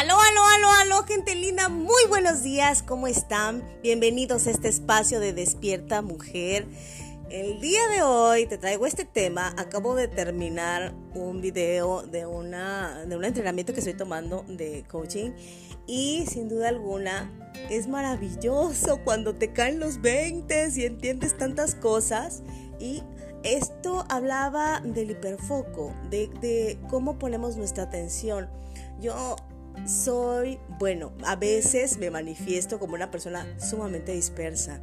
Aló, aló, aló, aló, gente linda, muy buenos días, ¿cómo están? Bienvenidos a este espacio de Despierta Mujer. El día de hoy te traigo este tema. Acabo de terminar un video de, una, de un entrenamiento que estoy tomando de coaching y sin duda alguna es maravilloso cuando te caen los 20 y entiendes tantas cosas y esto hablaba del hiperfoco, de, de cómo ponemos nuestra atención. Yo soy, bueno, a veces me manifiesto como una persona sumamente dispersa,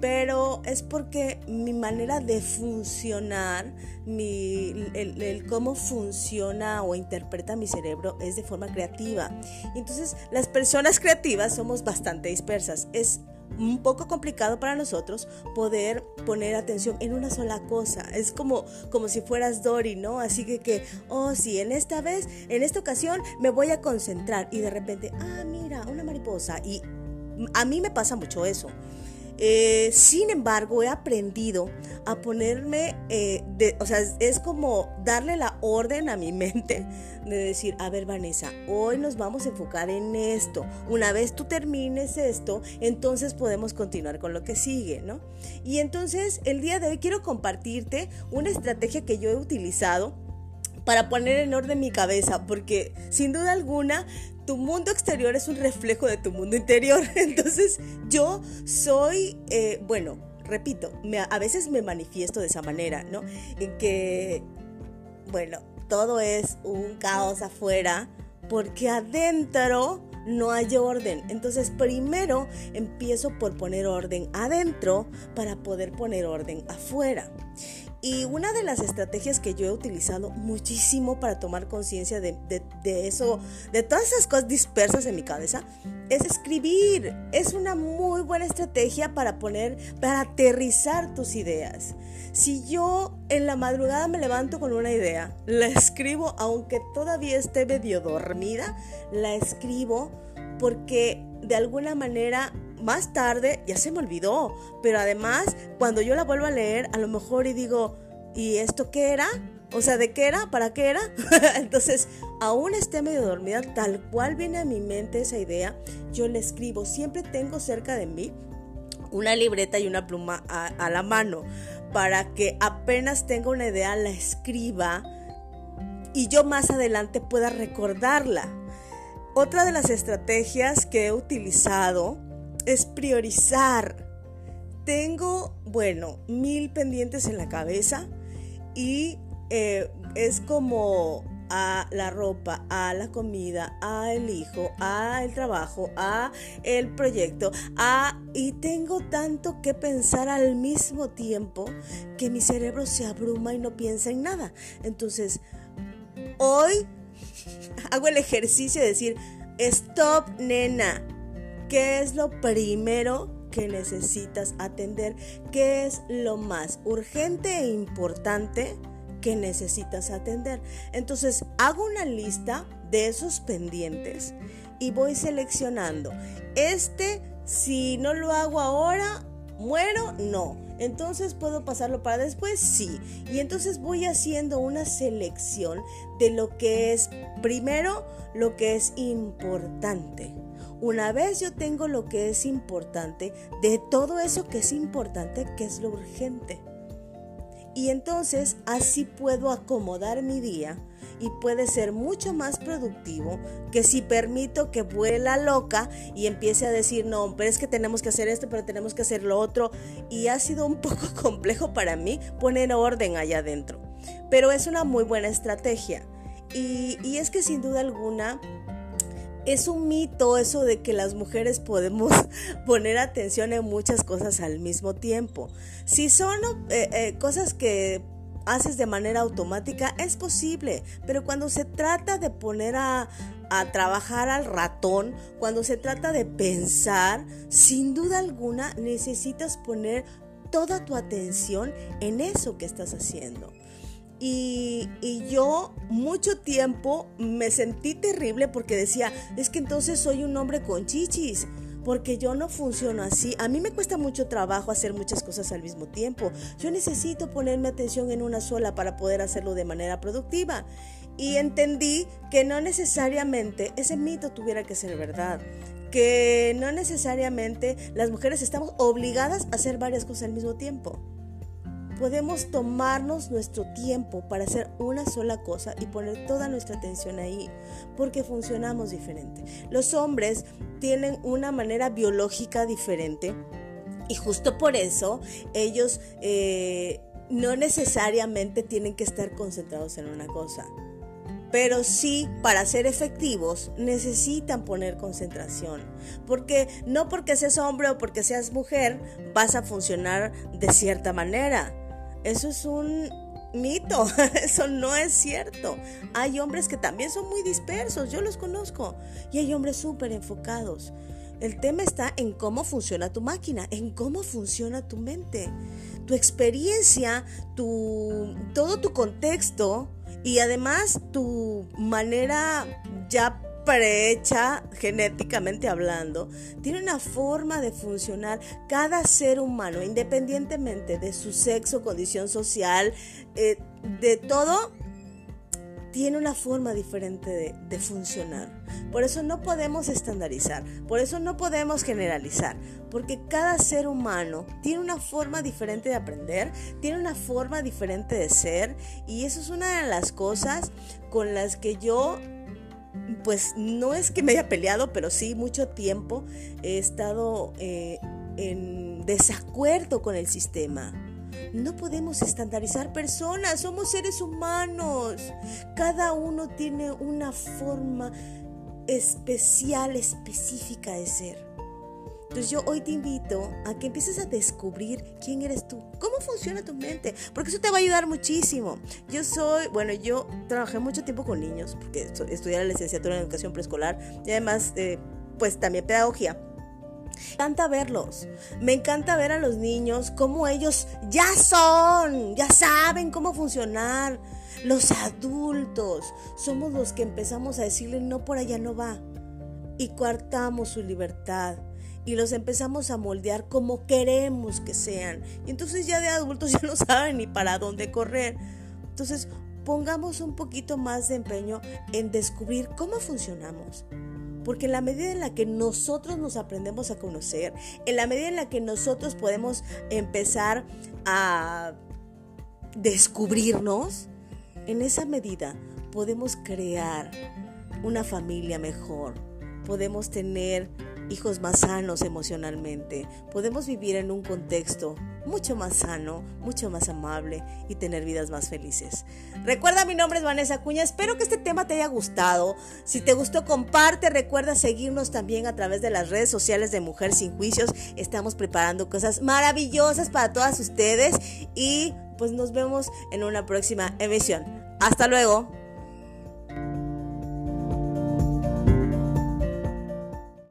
pero es porque mi manera de funcionar, mi, el, cómo funciona o interpreta mi cerebro es de forma creativa. Entonces, las personas creativas somos bastante dispersas. Es un poco complicado para nosotros poder poner atención en una sola cosa. Es como, como si fueras Dory, ¿no? Así que, que, oh, sí, en esta vez, en esta ocasión me voy a concentrar y de repente, ah, mira, una mariposa. Y a mí me pasa mucho eso. Eh, sin embargo, he aprendido a ponerme, eh, o sea, es como darle la orden a mi mente de decir, a ver Vanessa, hoy nos vamos a enfocar en esto. Una vez tú termines esto, entonces podemos continuar con lo que sigue, ¿no? Y entonces el día de hoy quiero compartirte una estrategia que yo he utilizado para poner en orden mi cabeza, porque sin duda alguna tu mundo exterior es un reflejo de tu mundo interior. Entonces yo soy, eh, bueno, repito, a veces me manifiesto de esa manera, ¿no? En que, bueno, todo es un caos afuera, porque adentro no hay orden. Entonces primero empiezo por poner orden adentro para poder poner orden afuera. Y una de las estrategias que yo he utilizado muchísimo para tomar conciencia de, eso, de todas esas cosas dispersas en mi cabeza, es escribir. Es una muy buena estrategia para poner, para aterrizar tus ideas. Si yo en la madrugada me levanto con una idea, la escribo, aunque todavía esté medio dormida, la escribo porque de alguna manera más tarde ya se me olvidó, pero además cuando yo la vuelvo a leer, a lo mejor y digo, ¿y esto qué era? O sea, ¿de qué era? ¿Para qué era? Entonces, aún esté medio dormida, tal cual viene a mi mente esa idea, yo la escribo. Siempre tengo cerca de mí una libreta y una pluma a, a la mano para que apenas tenga una idea la escriba y yo más adelante pueda recordarla. Otra de las estrategias que he utilizado es priorizar. Tengo, bueno, mil pendientes en la cabeza y eh, es como a la ropa, a la comida, a el hijo, a el trabajo, a el proyecto, a y tengo tanto que pensar al mismo tiempo que mi cerebro se abruma y no piensa en nada. Entonces, hoy hago el ejercicio de decir, stop, nena, ¿Qué es lo primero que necesitas atender? ¿Qué es lo más urgente e importante que necesitas atender? Entonces, hago una lista de esos pendientes y voy seleccionando. Este, si no lo hago ahora, muero, no. Entonces puedo pasarlo para después, sí. Y entonces voy haciendo una selección de lo que es primero, lo que es importante. Una vez yo tengo lo que es importante, de todo eso que es importante, que es lo urgente. Y entonces así puedo acomodar mi día y puede ser mucho más productivo que si permito que vuela loca y empiece a decir, no, pero es que tenemos que hacer esto, pero tenemos que hacer lo otro. Y ha sido un poco complejo para mí poner orden allá adentro. Pero es una muy buena estrategia. Y, y es que sin duda alguna es un mito eso de que las mujeres podemos poner atención en muchas cosas al mismo tiempo. Si son eh, eh, cosas que haces de manera automática, es posible, pero cuando se trata de poner a, a trabajar al ratón, cuando se trata de pensar, sin duda alguna necesitas poner toda tu atención en eso que estás haciendo. Y, yo mucho tiempo me sentí terrible porque decía, es que entonces soy un hombre con chichis, porque yo no funciono así. A mí me cuesta mucho trabajo hacer muchas cosas al mismo tiempo. Yo necesito ponerme atención en una sola para poder hacerlo de manera productiva. Y entendí que no necesariamente ese mito tuviera que ser verdad que no necesariamente las mujeres estamos obligadas a hacer varias cosas al mismo tiempo podemos tomarnos nuestro tiempo para hacer una sola cosa y poner toda nuestra atención ahí, porque funcionamos diferente. Los hombres tienen una manera biológica diferente y justo por eso ellos eh, no necesariamente tienen que estar concentrados en una cosa. Pero sí, para ser efectivos, necesitan poner concentración. Porque no porque seas hombre o porque seas mujer vas a funcionar de cierta manera. Eso es un mito, eso no es cierto. Hay hombres que también son muy dispersos, yo los conozco, y hay hombres súper enfocados. El tema está en cómo funciona tu máquina, en cómo funciona tu mente, tu experiencia, tu, todo tu contexto y además tu manera ya prehecha genéticamente hablando, tiene una forma de funcionar cada ser humano, independientemente de su sexo, condición social, eh, de todo, tiene una forma diferente de, de, funcionar. Por eso no podemos estandarizar, por eso no podemos generalizar, porque cada ser humano tiene una forma diferente de aprender, tiene una forma diferente de ser, y eso es una de las cosas con las que yo pues no es que me haya peleado, pero sí mucho tiempo he estado eh, en desacuerdo con el sistema. No podemos estandarizar personas, somos seres humanos. Cada uno tiene una forma especial, específica de ser. Entonces yo hoy te invito a que empieces a descubrir quién eres tú, cómo funciona tu mente, porque eso te va a ayudar muchísimo. Yo soy, bueno, yo trabajé mucho tiempo con niños, porque estudié la licenciatura en educación preescolar y además, eh, pues también pedagogía. Me encanta verlos, me encanta ver a los niños cómo ellos ya son, ya saben cómo funcionar. Los adultos somos los que empezamos a decirle no por allá no va y coartamos su libertad y los empezamos a moldear como queremos que sean. Y entonces ya de adultos ya no saben ni para dónde correr. Entonces pongamos un poquito más de empeño en descubrir cómo funcionamos. Porque en la medida en la que nosotros nos aprendemos a conocer, en la medida en la que nosotros podemos empezar a descubrirnos, en esa medida podemos crear una familia mejor, podemos tener hijos más sanos emocionalmente, podemos vivir en un contexto mucho más sano, mucho más amable y tener vidas más felices. Recuerda, mi nombre es Vanessa Cuña, espero que este tema te haya gustado. Si te gustó, comparte, recuerda seguirnos también a través de las redes sociales de Mujer Sin Juicios. Estamos preparando cosas maravillosas para todas ustedes y pues nos vemos en una próxima emisión. Hasta luego.